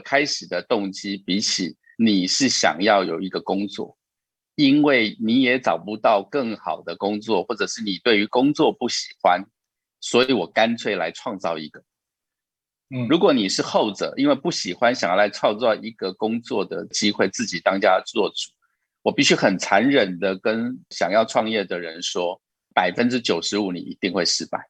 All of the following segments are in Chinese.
开始的动机，比起你是想要有一个工作，因为你也找不到更好的工作，或者是你对于工作不喜欢，所以我干脆来创造一个。嗯，如果你是后者，因为不喜欢，想要来创造一个工作的机会，自己当家做主，我必须很残忍的跟想要创业的人说，百分之九十五你一定会失败。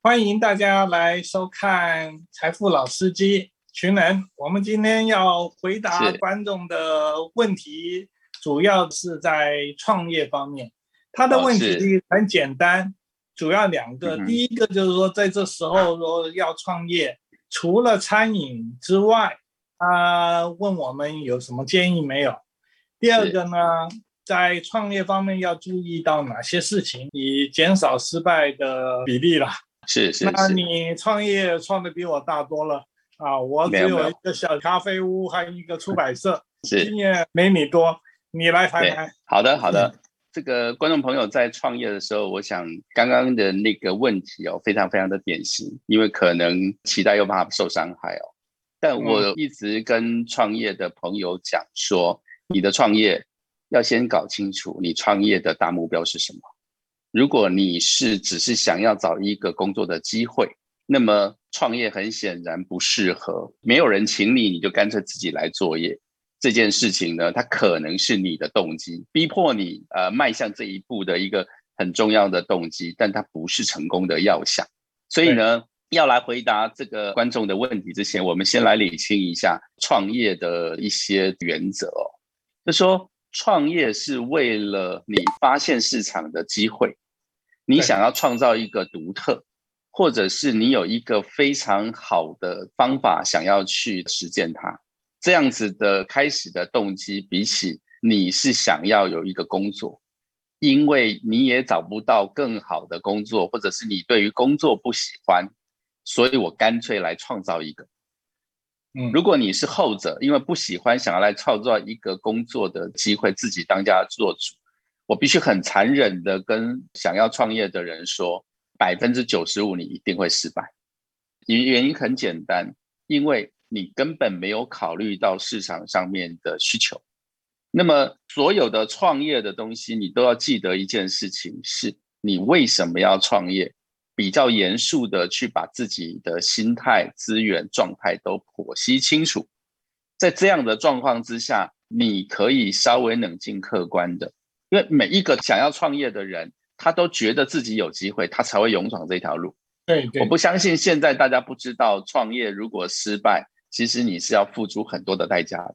欢迎大家来收看《财富老司机》群人。我们今天要回答观众的问题，主要是在创业方面。他的问题很简单，主要两个。第一个就是说，在这时候说要创业，除了餐饮之外，他问我们有什么建议没有？第二个呢，在创业方面要注意到哪些事情，以减少失败的比例了？是是，那你创业创的比我大多了啊！我只有一个小咖啡屋，还有一个出版社，经验没你多。你来谈谈。好的好的，这个观众朋友在创业的时候，我想刚刚的那个问题哦，非常非常的典型，因为可能期待又怕受伤害哦。但我一直跟创业的朋友讲说，你的创业要先搞清楚你创业的大目标是什么。如果你是只是想要找一个工作的机会，那么创业很显然不适合。没有人请你，你就干脆自己来作业。这件事情呢，它可能是你的动机，逼迫你呃迈向这一步的一个很重要的动机，但它不是成功的要项。所以呢，要来回答这个观众的问题之前，我们先来理清一下创业的一些原则哦。就说。创业是为了你发现市场的机会，你想要创造一个独特，或者是你有一个非常好的方法想要去实践它，这样子的开始的动机，比起你是想要有一个工作，因为你也找不到更好的工作，或者是你对于工作不喜欢，所以我干脆来创造一个。如果你是后者，因为不喜欢想要来创造一个工作的机会，自己当家做主，我必须很残忍的跟想要创业的人说，百分之九十五你一定会失败。原原因很简单，因为你根本没有考虑到市场上面的需求。那么所有的创业的东西，你都要记得一件事情，是你为什么要创业。比较严肃的去把自己的心态、资源、状态都剖析清楚，在这样的状况之下，你可以稍微冷静客观的，因为每一个想要创业的人，他都觉得自己有机会，他才会勇闯这条路。对，我不相信现在大家不知道，创业如果失败，其实你是要付出很多的代价的。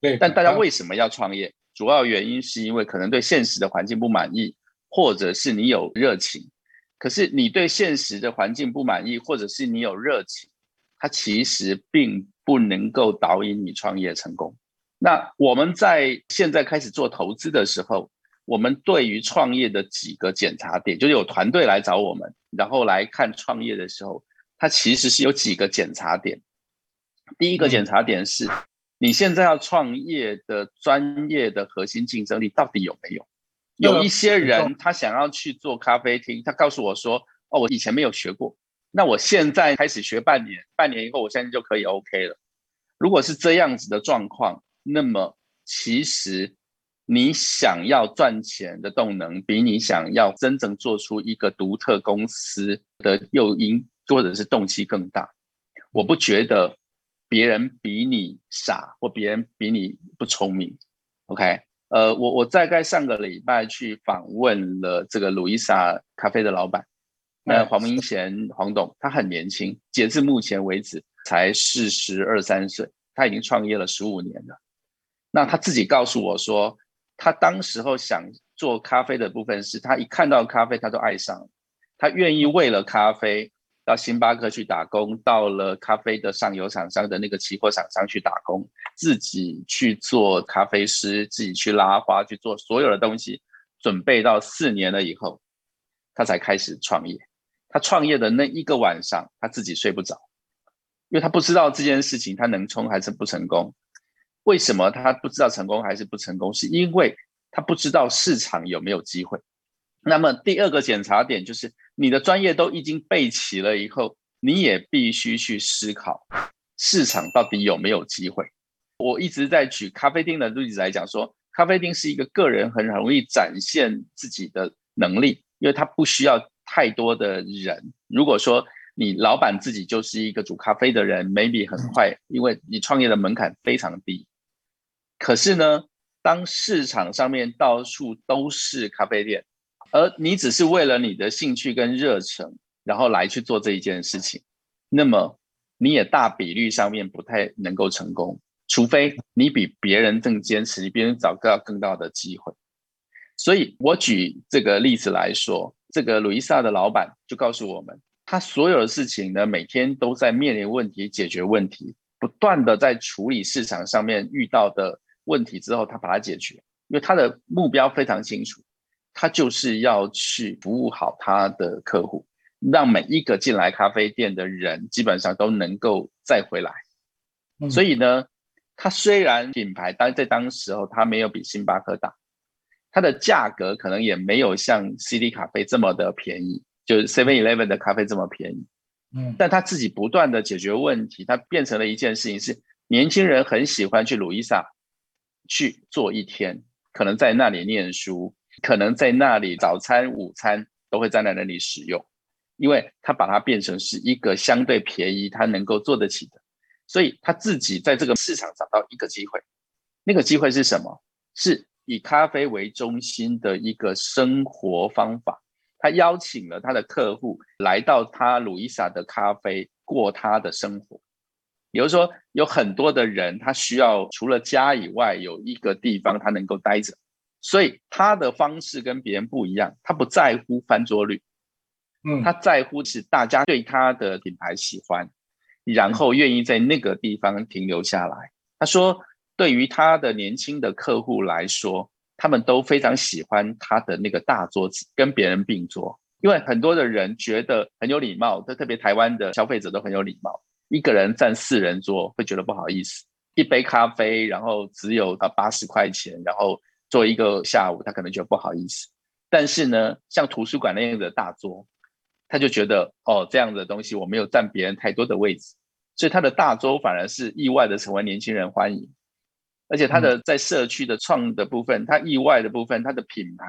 对，但大家为什么要创业？主要原因是因为可能对现实的环境不满意，或者是你有热情。可是你对现实的环境不满意，或者是你有热情，它其实并不能够导引你创业成功。那我们在现在开始做投资的时候，我们对于创业的几个检查点，就是有团队来找我们，然后来看创业的时候，它其实是有几个检查点。第一个检查点是，你现在要创业的专业的核心竞争力到底有没有？有一些人，他想要去做咖啡厅，他告诉我说：“哦，我以前没有学过，那我现在开始学半年，半年以后我现在就可以 OK 了。”如果是这样子的状况，那么其实你想要赚钱的动能，比你想要真正做出一个独特公司的诱因或者是动机更大。我不觉得别人比你傻，或别人比你不聪明。OK。呃，我我大概上个礼拜去访问了这个鲁伊莎咖啡的老板，那黄明贤黄董，他很年轻，截至目前为止才四十二三岁，他已经创业了十五年了。那他自己告诉我说，他当时候想做咖啡的部分是他一看到咖啡他就爱上，他愿意为了咖啡。到星巴克去打工，到了咖啡的上游厂商的那个期货厂商去打工，自己去做咖啡师，自己去拉花，去做所有的东西，准备到四年了以后，他才开始创业。他创业的那一个晚上，他自己睡不着，因为他不知道这件事情他能冲还是不成功。为什么他不知道成功还是不成功？是因为他不知道市场有没有机会。那么第二个检查点就是。你的专业都已经备齐了以后，你也必须去思考市场到底有没有机会。我一直在举咖啡厅的例子来讲，说咖啡厅是一个个人很容易展现自己的能力，因为他不需要太多的人。如果说你老板自己就是一个煮咖啡的人，maybe 很快，因为你创业的门槛非常低。可是呢，当市场上面到处都是咖啡店，而你只是为了你的兴趣跟热忱，然后来去做这一件事情，那么你也大比率上面不太能够成功，除非你比别人更坚持，你别人找到更大的机会。所以我举这个例子来说，这个鲁伊萨的老板就告诉我们。他所有的事情呢，每天都在面临问题、解决问题，不断的在处理市场上面遇到的问题之后，他把它解决。因为他的目标非常清楚，他就是要去服务好他的客户，让每一个进来咖啡店的人基本上都能够再回来。所以呢，他虽然品牌当在当时候他没有比星巴克大，它的价格可能也没有像 CD 咖啡这么的便宜。就是 Seven Eleven 的咖啡这么便宜，嗯，但他自己不断的解决问题，他变成了一件事情是年轻人很喜欢去鲁伊萨去做一天，可能在那里念书，可能在那里早餐、午餐都会在那里使用，因为他把它变成是一个相对便宜，他能够做得起的，所以他自己在这个市场找到一个机会，那个机会是什么？是以咖啡为中心的一个生活方法。他邀请了他的客户来到他鲁伊莎的咖啡过他的生活，比如说有很多的人，他需要除了家以外有一个地方他能够待着，所以他的方式跟别人不一样，他不在乎翻桌率，嗯，他在乎是大家对他的品牌喜欢，然后愿意在那个地方停留下来。他说，对于他的年轻的客户来说。他们都非常喜欢他的那个大桌子，跟别人并桌，因为很多的人觉得很有礼貌，特特别台湾的消费者都很有礼貌，一个人占四人桌会觉得不好意思，一杯咖啡，然后只有啊八十块钱，然后做一个下午，他可能觉得不好意思。但是呢，像图书馆那样的大桌，他就觉得哦这样的东西我没有占别人太多的位置，所以他的大桌反而是意外的成为年轻人欢迎。而且他的在社区的创的部分，他意外的部分，他的品牌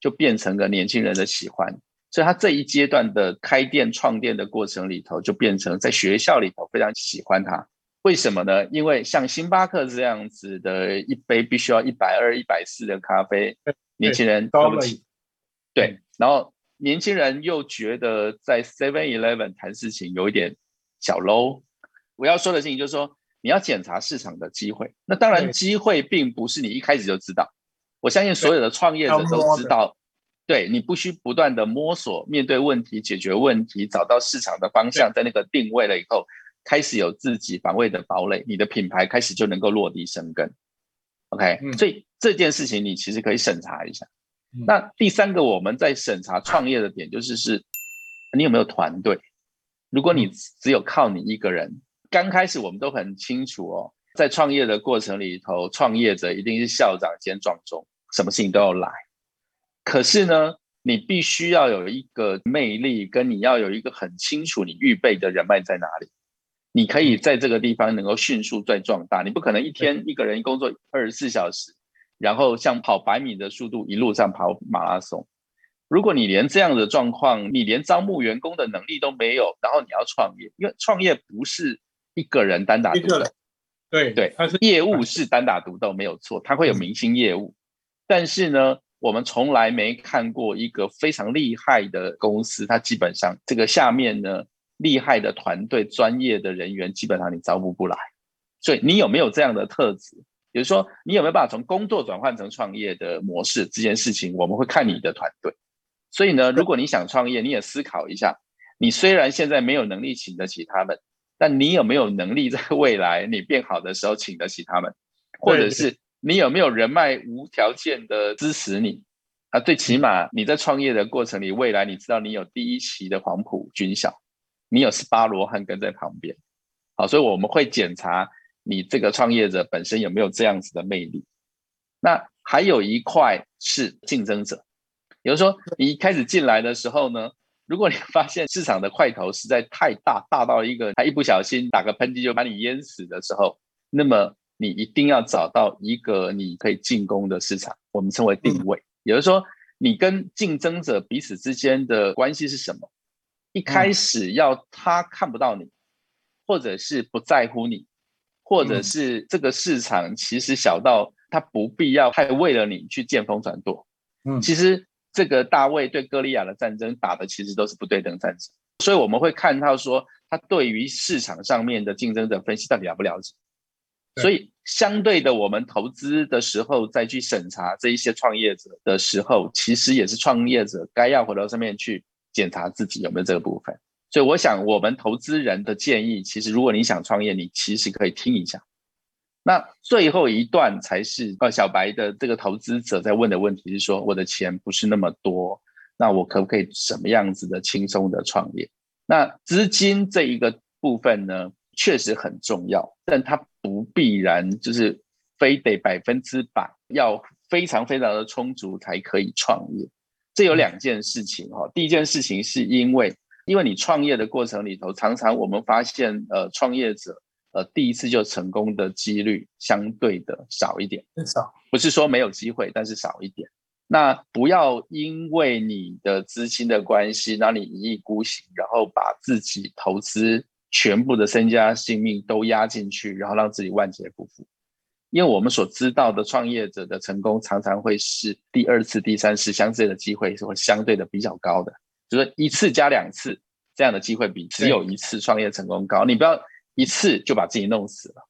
就变成了年轻人的喜欢，所以他这一阶段的开店创店的过程里头，就变成在学校里头非常喜欢它。为什么呢？因为像星巴克这样子的一杯必须要一百二、一百四的咖啡，年轻人喝不起。对，然后年轻人又觉得在 Seven Eleven 谈事情有一点小 low。我要说的事情就是说。你要检查市场的机会，那当然机会并不是你一开始就知道。我相信所有的创业者都知道，对你不需不断的摸索，面对问题，解决问题，找到市场的方向，在那个定位了以后，开始有自己防卫的堡垒，你的品牌开始就能够落地生根。OK，所以这件事情你其实可以审查一下。那第三个我们在审查创业的点就是是，你有没有团队？如果你只有靠你一个人。刚开始我们都很清楚哦，在创业的过程里头，创业者一定是校长兼壮中，什么事情都要来。可是呢，你必须要有一个魅力，跟你要有一个很清楚你预备的人脉在哪里，你可以在这个地方能够迅速再壮大。你不可能一天一个人工作二十四小时，然后像跑百米的速度一路上跑马拉松。如果你连这样的状况，你连招募员工的能力都没有，然后你要创业，因为创业不是。一个人单打独斗，对对，业务是单打独斗没有错，他会有明星业务，但是呢，我们从来没看过一个非常厉害的公司，它基本上这个下面呢厉害的团队、专业的人员，基本上你招募不来。所以你有没有这样的特质？也就是说，你有没有办法从工作转换成创业的模式？这件事情我们会看你的团队。所以呢，如果你想创业，你也思考一下，你虽然现在没有能力请得起他们。但你有没有能力在未来你变好的时候请得起他们，或者是你有没有人脉无条件的支持你啊？最起码你在创业的过程里，未来你知道你有第一期的黄埔军校，你有十八罗汉跟在旁边，好，所以我们会检查你这个创业者本身有没有这样子的魅力。那还有一块是竞争者，比如说你一开始进来的时候呢，如果你发现市场的块头实在太大，大到一个他一不小心打个喷嚏就把你淹死的时候，那么你一定要找到一个你可以进攻的市场，我们称为定位。也就是说，你跟竞争者彼此之间的关系是什么？一开始要他看不到你，或者是不在乎你，或者是这个市场其实小到他不必要太为了你去见风转舵。嗯，其实。这个大卫对歌利亚的战争打的其实都是不对等战争，所以我们会看到说他对于市场上面的竞争者分析到底了不了解。所以相对的，我们投资的时候再去审查这一些创业者的时候，其实也是创业者该要回到上面去检查自己有没有这个部分。所以我想，我们投资人的建议，其实如果你想创业，你其实可以听一下。那最后一段才是呃，小白的这个投资者在问的问题是说，我的钱不是那么多，那我可不可以什么样子的轻松的创业？那资金这一个部分呢，确实很重要，但它不必然就是非得百分之百要非常非常的充足才可以创业。这有两件事情哈，第一件事情是因为，因为你创业的过程里头，常常我们发现呃，创业者。呃，第一次就成功的几率相对的少一点，少不是说没有机会，但是少一点。那不要因为你的资金的关系，让你一意孤行，然后把自己投资全部的身家性命都压进去，然后让自己万劫不复。因为我们所知道的创业者的成功，常常会是第二次、第三次相对的机会是会相对的比较高的，就是一次加两次这样的机会比只有一次创业成功高。你不要。一次就把自己弄死了。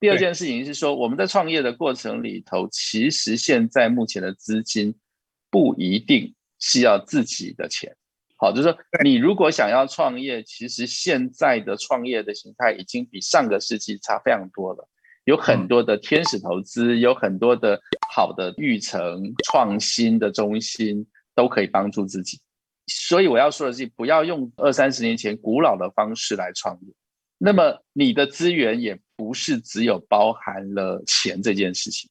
第二件事情是说，我们在创业的过程里头，其实现在目前的资金不一定是要自己的钱。好，就是说，你如果想要创业，其实现在的创业的形态已经比上个世纪差非常多了。有很多的天使投资，有很多的好的育成创新的中心都可以帮助自己。所以我要说的是，不要用二三十年前古老的方式来创业。那么你的资源也不是只有包含了钱这件事情，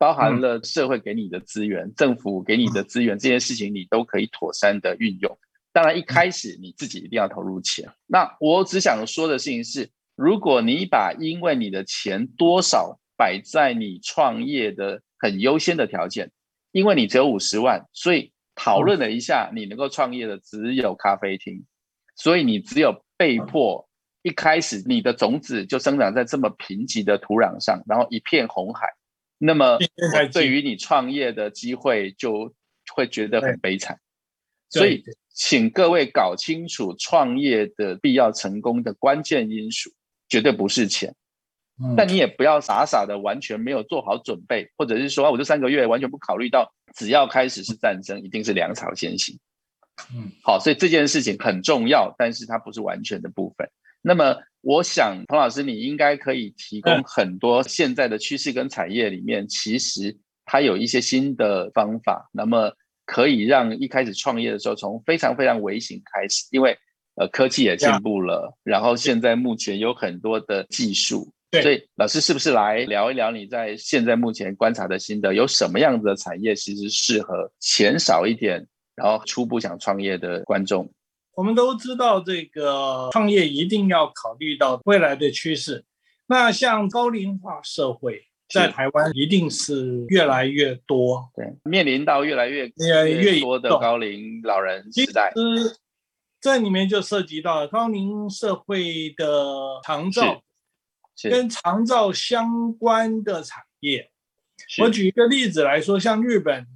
包含了社会给你的资源、政府给你的资源这件事情，你都可以妥善的运用。当然，一开始你自己一定要投入钱。那我只想说的事情是，如果你把因为你的钱多少摆在你创业的很优先的条件，因为你只有五十万，所以讨论了一下，你能够创业的只有咖啡厅，所以你只有被迫。一开始你的种子就生长在这么贫瘠的土壤上，然后一片红海，那么对于你创业的机会就会觉得很悲惨。所以，请各位搞清楚创业的必要成功的关键因素，绝对不是钱。但你也不要傻傻的完全没有做好准备，或者是说我这三个月完全不考虑到，只要开始是战争，一定是粮草先行。嗯，好，所以这件事情很重要，但是它不是完全的部分。那么，我想彭老师，你应该可以提供很多现在的趋势跟产业里面，其实它有一些新的方法，那么可以让一开始创业的时候从非常非常微型开始，因为呃科技也进步了，然后现在目前有很多的技术，所以老师是不是来聊一聊你在现在目前观察的心得，有什么样子的产业其实适合钱少一点，然后初步想创业的观众？我们都知道，这个创业一定要考虑到未来的趋势。那像高龄化社会，在台湾一定是越来越多，对，面临到越来越越来越多的高龄老人时代。其实这里面就涉及到高龄社会的长照，跟长照相关的产业。我举一个例子来说，像日本。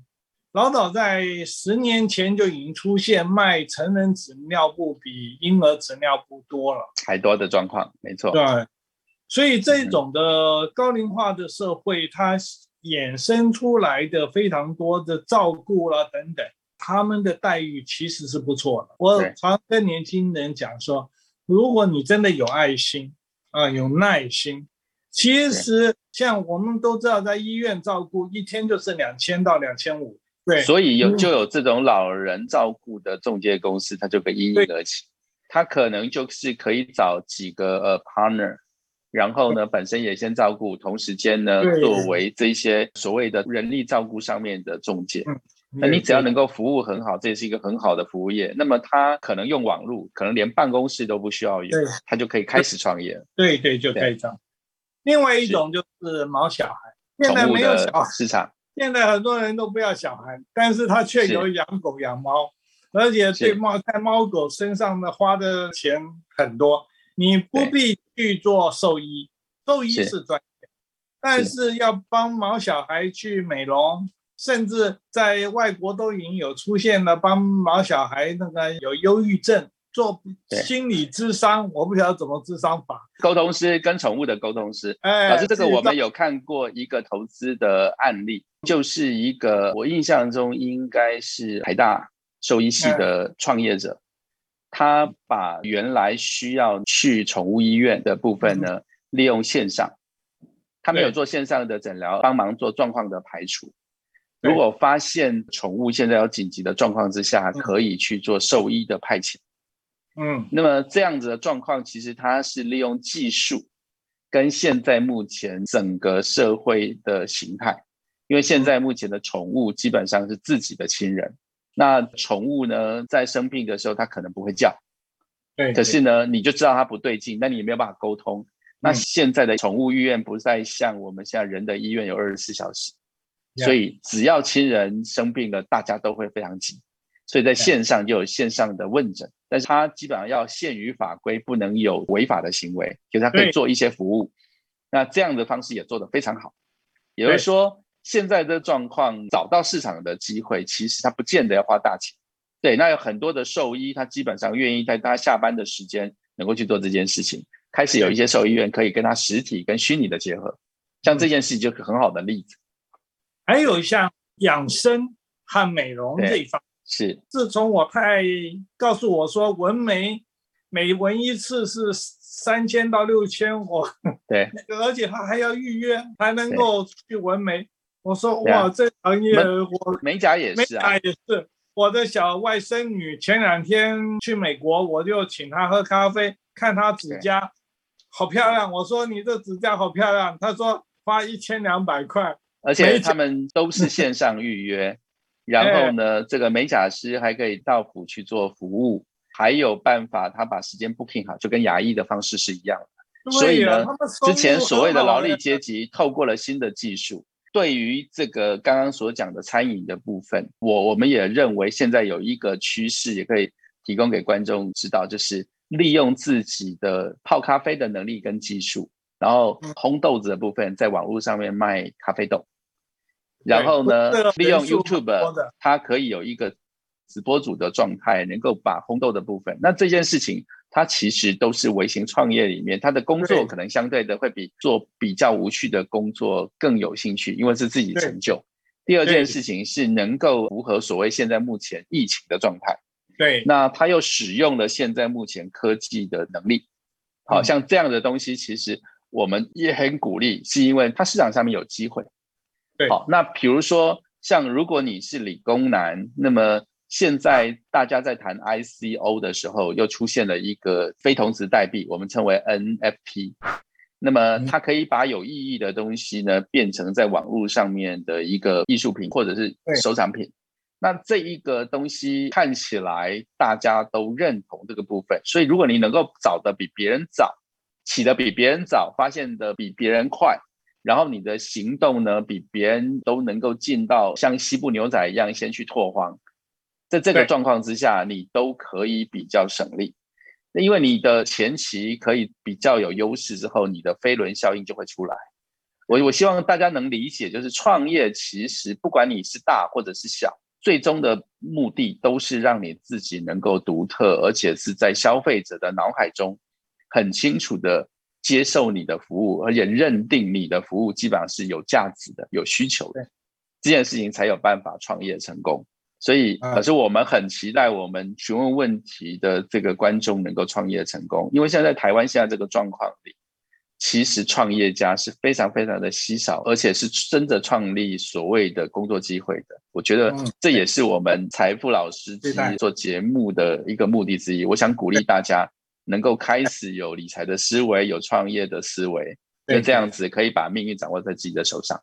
老早在十年前就已经出现卖成人纸尿布比婴儿纸尿布多了，还多的状况，没错。对，所以这种的高龄化的社会，它衍生出来的非常多的照顾了等等，他们的待遇其实是不错的。我常跟年轻人讲说，如果你真的有爱心啊，有耐心，其实像我们都知道，在医院照顾一天就是两千到两千五。对，所以有就有这种老人照顾的中介公司，它就可以应运而起。他可能就是可以找几个呃 partner，然后呢，本身也先照顾，同时间呢，作为这些所谓的人力照顾上面的中介。那你只要能够服务很好，这也是一个很好的服务业。那么他可能用网络，可能连办公室都不需要有，他就可以开始创业。对对，就可以这样。另外一种就是毛小孩，现在没有小市场。现在很多人都不要小孩，但是他却有养狗养猫，而且对猫在猫狗身上的花的钱很多。你不必去做兽医，兽医是专业，但是要帮毛小孩去美容。甚至在外国都已经有出现了，帮毛小孩那个有忧郁症做心理智商，我不晓得怎么智商法。沟通师跟宠物的沟通师，哎，老师这个我们有看过一个投资的案例，就是一个我印象中应该是台大兽医系的创业者，他把原来需要去宠物医院的部分呢，利用线上，他没有做线上的诊疗，帮忙做状况的排除。如果发现宠物现在有紧急的状况之下，可以去做兽医的派遣。嗯，那么这样子的状况，其实它是利用技术跟现在目前整个社会的形态，因为现在目前的宠物基本上是自己的亲人。那宠物呢，在生病的时候，它可能不会叫，对，可是呢，你就知道它不对劲，那你也没有办法沟通。那现在的宠物医院不再像我们现在人的医院有二十四小时。所以只要亲人生病了，大家都会非常急，所以在线上就有线上的问诊，但是它基本上要限于法规，不能有违法的行为，就是它可以做一些服务。那这样的方式也做得非常好。也就是说，现在的状况找到市场的机会，其实它不见得要花大钱。对，那有很多的兽医，他基本上愿意在他下班的时间能够去做这件事情。开始有一些兽医院可以跟他实体跟虚拟的结合，像这件事情就是很好的例子。还有像养生和美容这一方，是自从我太告诉我说纹眉每纹一次是三千到六千，我 对，而且他还要预约才能够去纹眉。我说哇，这行业我美甲也是，美甲也是。我的小外甥女前两天去美国，我就请她喝咖啡，看她指甲好漂亮。我说你这指甲好漂亮，她说花一千两百块。而且他们都是线上预约，然后呢，这个美甲师还可以到府去做服务，还有办法他把时间 booking 好，就跟牙医的方式是一样的。所以呢，之前所谓的劳力阶级透过了新的技术，对于这个刚刚所讲的餐饮的部分，我我们也认为现在有一个趋势，也可以提供给观众知道，就是利用自己的泡咖啡的能力跟技术，然后烘豆子的部分在网络上面卖咖啡豆。然后呢，利用 YouTube，它可以有一个直播主的状态，能够把烘豆的部分。那这件事情，它其实都是微型创业里面，他的工作可能相对的会比做比较无趣的工作更有兴趣，因为是自己成就。第二件事情是能够符合所谓现在目前疫情的状态。对，那他又使用了现在目前科技的能力，好像这样的东西，其实我们也很鼓励，是因为它市场上面有机会。好，那比如说，像如果你是理工男，那么现在大家在谈 ICO 的时候，又出现了一个非同质代币，我们称为 NFT。那么它可以把有意义的东西呢，变成在网络上面的一个艺术品或者是收藏品。那这一个东西看起来大家都认同这个部分，所以如果你能够找的比别人早，起的比别人早，发现的比别人快。然后你的行动呢，比别人都能够进到像西部牛仔一样先去拓荒，在这个状况之下，你都可以比较省力。那因为你的前期可以比较有优势之后，你的飞轮效应就会出来。我我希望大家能理解，就是创业其实不管你是大或者是小，最终的目的都是让你自己能够独特，而且是在消费者的脑海中很清楚的。接受你的服务，而且认定你的服务基本上是有价值的、有需求的，这件事情才有办法创业成功。所以，可是我们很期待我们询问问题的这个观众能够创业成功，因为现在台湾现在这个状况里，其实创业家是非常非常的稀少，而且是真的创立所谓的工作机会的。我觉得这也是我们财富老师做节目的一个目的之一。我想鼓励大家。能够开始有理财的思维，有创业的思维，就这样子可以把命运掌握在自己的手上。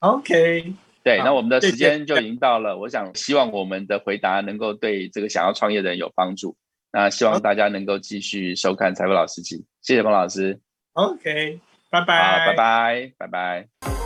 OK，对，那我们的时间就已经到了。我想希望我们的回答能够对这个想要创业的人有帮助。那希望大家能够继续收看财富老司机，谢谢彭老师。OK，拜拜。好，拜拜，拜拜。